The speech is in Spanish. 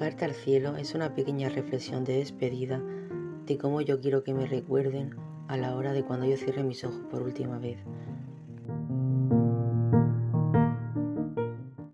Carta al cielo es una pequeña reflexión de despedida de cómo yo quiero que me recuerden a la hora de cuando yo cierre mis ojos por última vez.